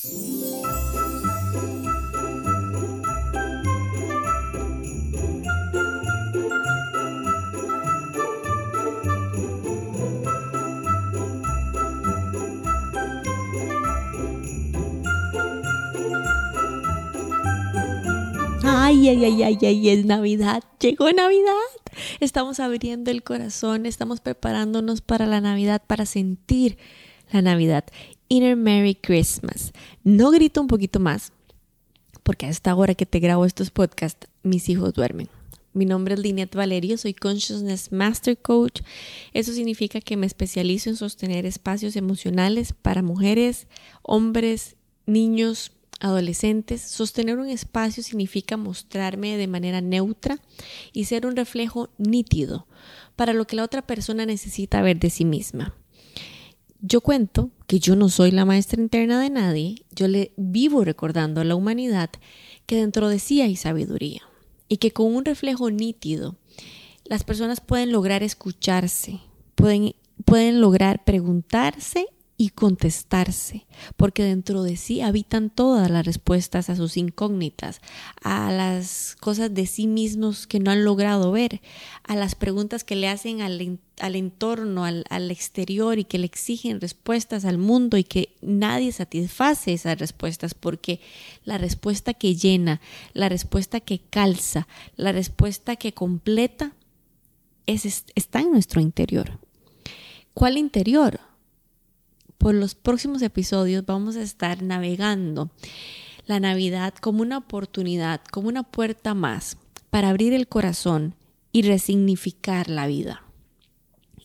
Ay, ay, ay, ay, ay, es Navidad. Llegó Navidad. Estamos abriendo el corazón, estamos preparándonos para la Navidad, para sentir la Navidad. Inner Merry Christmas. No grito un poquito más, porque a esta hora que te grabo estos podcasts, mis hijos duermen. Mi nombre es Linet Valerio, soy Consciousness Master Coach. Eso significa que me especializo en sostener espacios emocionales para mujeres, hombres, niños, adolescentes, sostener un espacio significa mostrarme de manera neutra y ser un reflejo nítido para lo que la otra persona necesita ver de sí misma. Yo cuento que yo no soy la maestra interna de nadie, yo le vivo recordando a la humanidad que dentro de sí hay sabiduría y que con un reflejo nítido las personas pueden lograr escucharse, pueden, pueden lograr preguntarse y contestarse, porque dentro de sí habitan todas las respuestas a sus incógnitas, a las cosas de sí mismos que no han logrado ver, a las preguntas que le hacen al, al entorno, al, al, exterior y que le exigen respuestas al mundo y que nadie satisface esas respuestas, porque la respuesta que llena, la respuesta que calza, la respuesta que completa, es, está en nuestro interior. ¿Cuál interior? Por los próximos episodios vamos a estar navegando la Navidad como una oportunidad, como una puerta más para abrir el corazón y resignificar la vida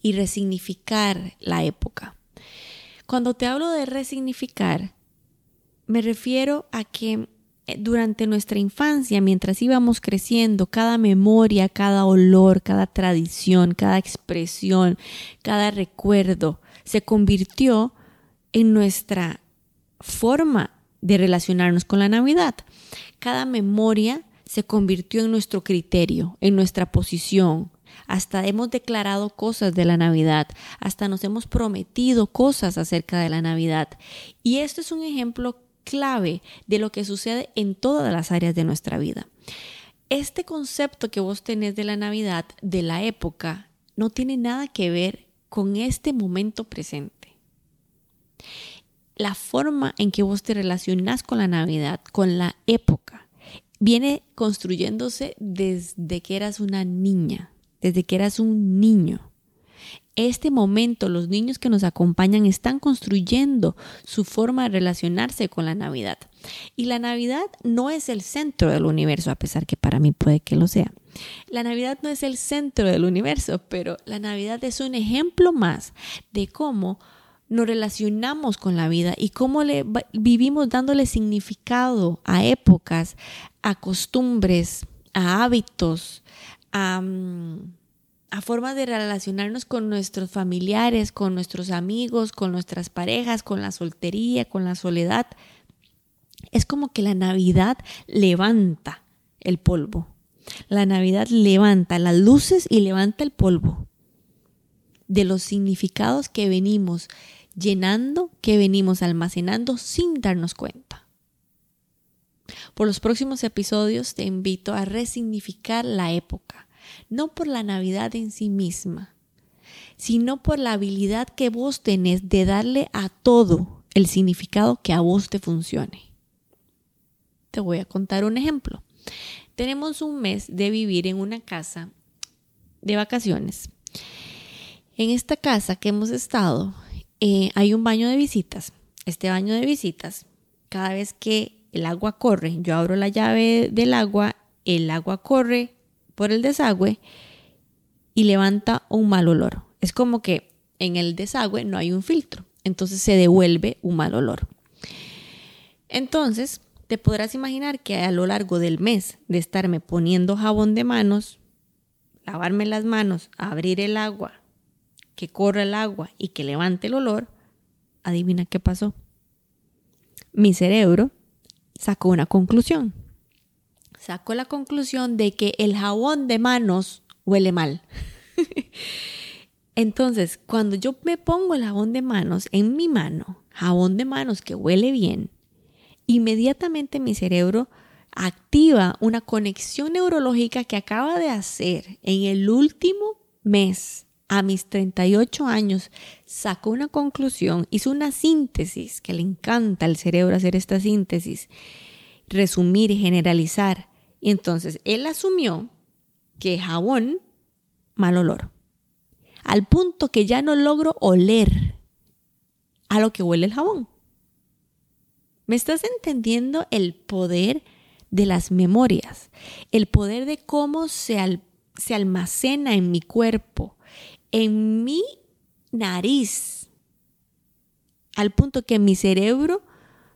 y resignificar la época. Cuando te hablo de resignificar, me refiero a que eh, durante nuestra infancia, mientras íbamos creciendo, cada memoria, cada olor, cada tradición, cada expresión, cada recuerdo se convirtió en nuestra forma de relacionarnos con la Navidad. Cada memoria se convirtió en nuestro criterio, en nuestra posición. Hasta hemos declarado cosas de la Navidad, hasta nos hemos prometido cosas acerca de la Navidad. Y esto es un ejemplo clave de lo que sucede en todas las áreas de nuestra vida. Este concepto que vos tenés de la Navidad, de la época, no tiene nada que ver con este momento presente la forma en que vos te relacionás con la Navidad, con la época, viene construyéndose desde que eras una niña, desde que eras un niño. Este momento, los niños que nos acompañan están construyendo su forma de relacionarse con la Navidad. Y la Navidad no es el centro del universo, a pesar que para mí puede que lo sea. La Navidad no es el centro del universo, pero la Navidad es un ejemplo más de cómo nos relacionamos con la vida y cómo le vivimos dándole significado a épocas, a costumbres, a hábitos, a, mm, a formas de relacionarnos con nuestros familiares, con nuestros amigos, con nuestras parejas, con la soltería, con la soledad. Es como que la Navidad levanta el polvo. La Navidad levanta las luces y levanta el polvo de los significados que venimos llenando, que venimos almacenando sin darnos cuenta. Por los próximos episodios te invito a resignificar la época, no por la Navidad en sí misma, sino por la habilidad que vos tenés de darle a todo el significado que a vos te funcione. Te voy a contar un ejemplo. Tenemos un mes de vivir en una casa de vacaciones. En esta casa que hemos estado eh, hay un baño de visitas. Este baño de visitas, cada vez que el agua corre, yo abro la llave del agua, el agua corre por el desagüe y levanta un mal olor. Es como que en el desagüe no hay un filtro, entonces se devuelve un mal olor. Entonces, te podrás imaginar que a lo largo del mes de estarme poniendo jabón de manos, lavarme las manos, abrir el agua, que corra el agua y que levante el olor, adivina qué pasó. Mi cerebro sacó una conclusión. Sacó la conclusión de que el jabón de manos huele mal. Entonces, cuando yo me pongo el jabón de manos en mi mano, jabón de manos que huele bien, inmediatamente mi cerebro activa una conexión neurológica que acaba de hacer en el último mes a mis 38 años, sacó una conclusión, hizo una síntesis, que le encanta al cerebro hacer esta síntesis, resumir y generalizar. Y entonces él asumió que jabón, mal olor. Al punto que ya no logro oler a lo que huele el jabón. ¿Me estás entendiendo el poder de las memorias? El poder de cómo se, se almacena en mi cuerpo, en mi nariz, al punto que mi cerebro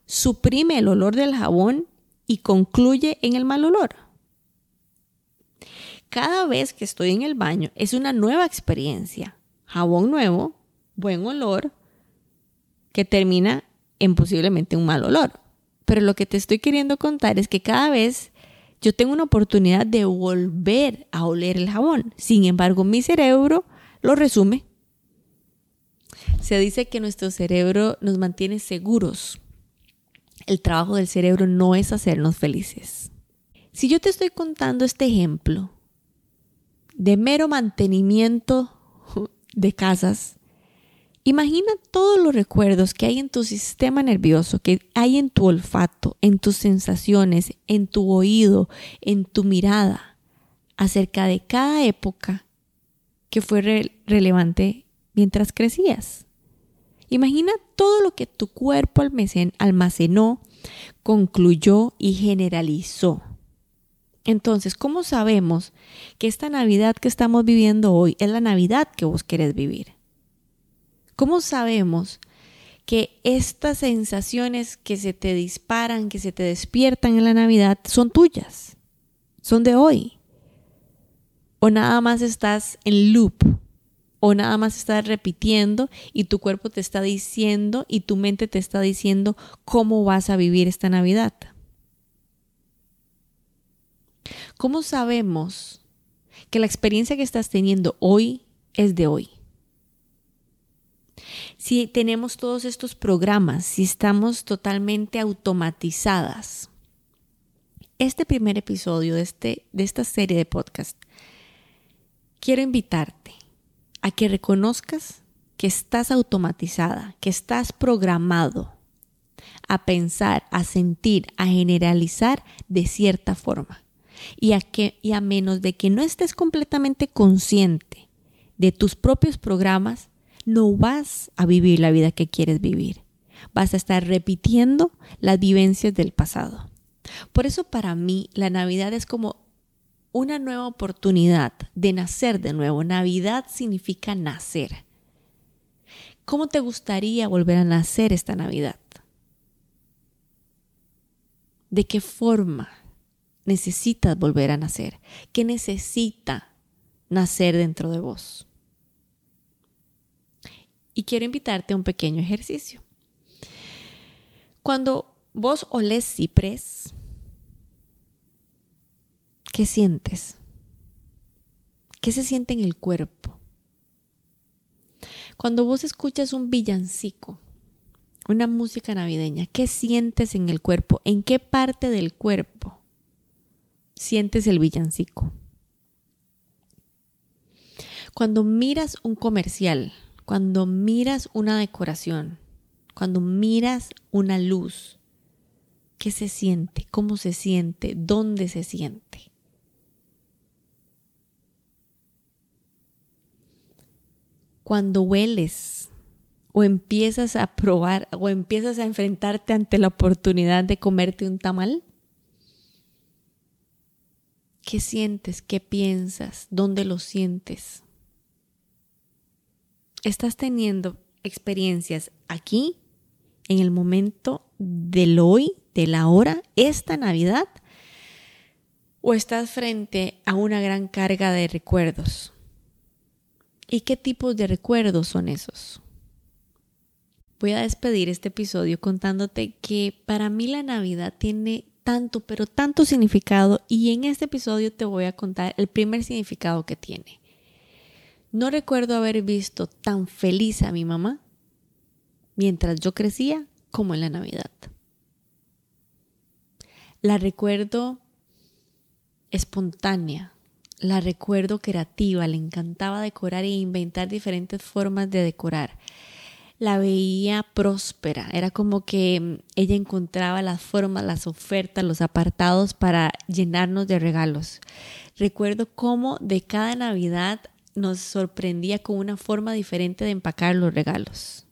suprime el olor del jabón y concluye en el mal olor. Cada vez que estoy en el baño es una nueva experiencia. Jabón nuevo, buen olor, que termina en posiblemente un mal olor. Pero lo que te estoy queriendo contar es que cada vez yo tengo una oportunidad de volver a oler el jabón. Sin embargo, mi cerebro lo resume. Se dice que nuestro cerebro nos mantiene seguros. El trabajo del cerebro no es hacernos felices. Si yo te estoy contando este ejemplo de mero mantenimiento de casas, Imagina todos los recuerdos que hay en tu sistema nervioso, que hay en tu olfato, en tus sensaciones, en tu oído, en tu mirada, acerca de cada época que fue relevante mientras crecías. Imagina todo lo que tu cuerpo almacenó, concluyó y generalizó. Entonces, ¿cómo sabemos que esta Navidad que estamos viviendo hoy es la Navidad que vos querés vivir? ¿Cómo sabemos que estas sensaciones que se te disparan, que se te despiertan en la Navidad, son tuyas? Son de hoy. O nada más estás en loop, o nada más estás repitiendo y tu cuerpo te está diciendo y tu mente te está diciendo cómo vas a vivir esta Navidad. ¿Cómo sabemos que la experiencia que estás teniendo hoy es de hoy? si tenemos todos estos programas, si estamos totalmente automatizadas. Este primer episodio de, este, de esta serie de podcast, quiero invitarte a que reconozcas que estás automatizada, que estás programado a pensar, a sentir, a generalizar de cierta forma. Y a, que, y a menos de que no estés completamente consciente de tus propios programas, no vas a vivir la vida que quieres vivir. Vas a estar repitiendo las vivencias del pasado. Por eso para mí la Navidad es como una nueva oportunidad de nacer de nuevo. Navidad significa nacer. ¿Cómo te gustaría volver a nacer esta Navidad? ¿De qué forma necesitas volver a nacer? ¿Qué necesita nacer dentro de vos? y quiero invitarte a un pequeño ejercicio. Cuando vos olés ciprés, ¿qué sientes? ¿Qué se siente en el cuerpo? Cuando vos escuchas un villancico, una música navideña, ¿qué sientes en el cuerpo? ¿En qué parte del cuerpo sientes el villancico? Cuando miras un comercial, cuando miras una decoración, cuando miras una luz, ¿qué se siente? ¿Cómo se siente? ¿Dónde se siente? Cuando hueles o empiezas a probar o empiezas a enfrentarte ante la oportunidad de comerte un tamal, ¿qué sientes? ¿Qué piensas? ¿Dónde lo sientes? estás teniendo experiencias aquí, en el momento del hoy, de la hora, esta Navidad, o estás frente a una gran carga de recuerdos. ¿Y qué tipos de recuerdos son esos? Voy a despedir este episodio contándote que para mí la Navidad tiene tanto, pero tanto significado y en este episodio te voy a contar el primer significado que tiene. No recuerdo haber visto tan feliz a mi mamá mientras yo crecía como en la Navidad. La recuerdo espontánea, la recuerdo creativa, le encantaba decorar e inventar diferentes formas de decorar. La veía próspera, era como que mm, ella encontraba las formas, las ofertas, los apartados para llenarnos de regalos. Recuerdo cómo de cada Navidad nos sorprendía con una forma diferente de empacar los regalos.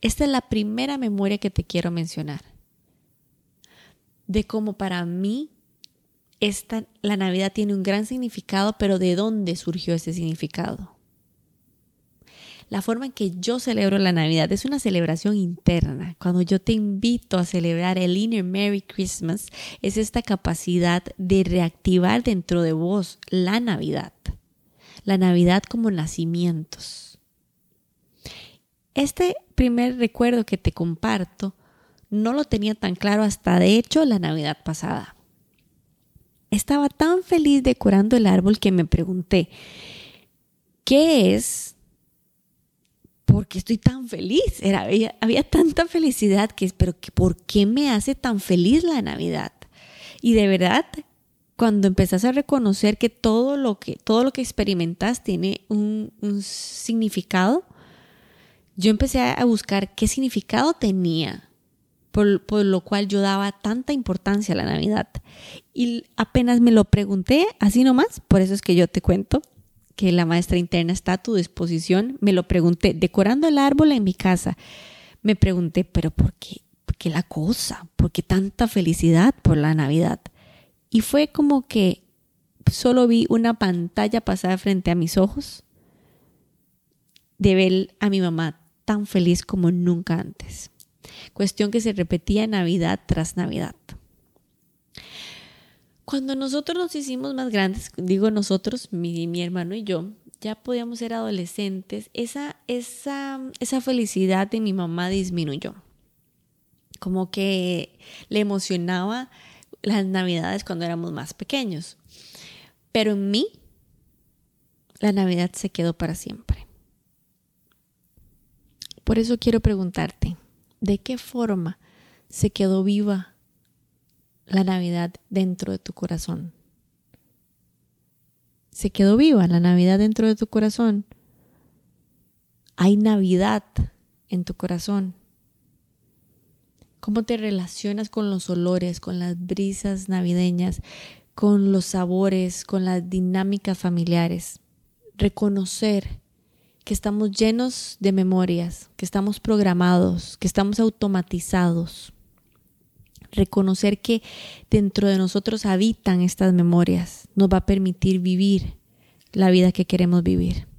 Esta es la primera memoria que te quiero mencionar. De cómo para mí esta, la Navidad tiene un gran significado, pero ¿de dónde surgió ese significado? La forma en que yo celebro la Navidad es una celebración interna. Cuando yo te invito a celebrar el Inner Merry Christmas, es esta capacidad de reactivar dentro de vos la Navidad. La Navidad como nacimientos. Este primer recuerdo que te comparto no lo tenía tan claro hasta de hecho la Navidad pasada. Estaba tan feliz decorando el árbol que me pregunté, ¿qué es? ¿Por qué estoy tan feliz? Era, había, tanta felicidad que, pero ¿por qué me hace tan feliz la Navidad? Y de verdad, cuando empezás a reconocer que todo lo que, todo lo que experimentas tiene un, un significado, yo empecé a buscar qué significado tenía por, lo cual yo daba tanta importancia a la Navidad. Y apenas me lo pregunté, así nomás, por eso es que yo te cuento que la maestra interna está a tu disposición. Me lo pregunté, decorando el árbol en mi casa, me pregunté, pero ¿por qué? ¿Por qué la cosa? ¿Por qué tanta felicidad por la Navidad? Y fue como que solo vi una pantalla pasar frente a mis ojos de ver a mi mamá tan feliz como nunca antes cuestión que se repetía Navidad tras Navidad. Cuando nosotros nos hicimos más grandes, digo nosotros, mi, mi hermano y yo, ya podíamos ser adolescentes, esa, esa, esa felicidad de mi mamá disminuyó. Como que le emocionaba las navidades cuando éramos más pequeños. Pero en mí, la Navidad se quedó para siempre. Por eso quiero preguntarte, de qué forma se quedó viva la Navidad dentro de tu corazón. Se quedó viva la Navidad dentro de tu corazón. Hay Navidad en tu corazón. ¿Cómo te relacionas con los olores, con las brisas navideñas, con los sabores, con las dinámicas familiares? Reconocer que estamos llenos de memorias, que estamos programados, que estamos automatizados. Reconocer que dentro de nosotros habitan estas memorias nos va a permitir vivir la vida que queremos vivir.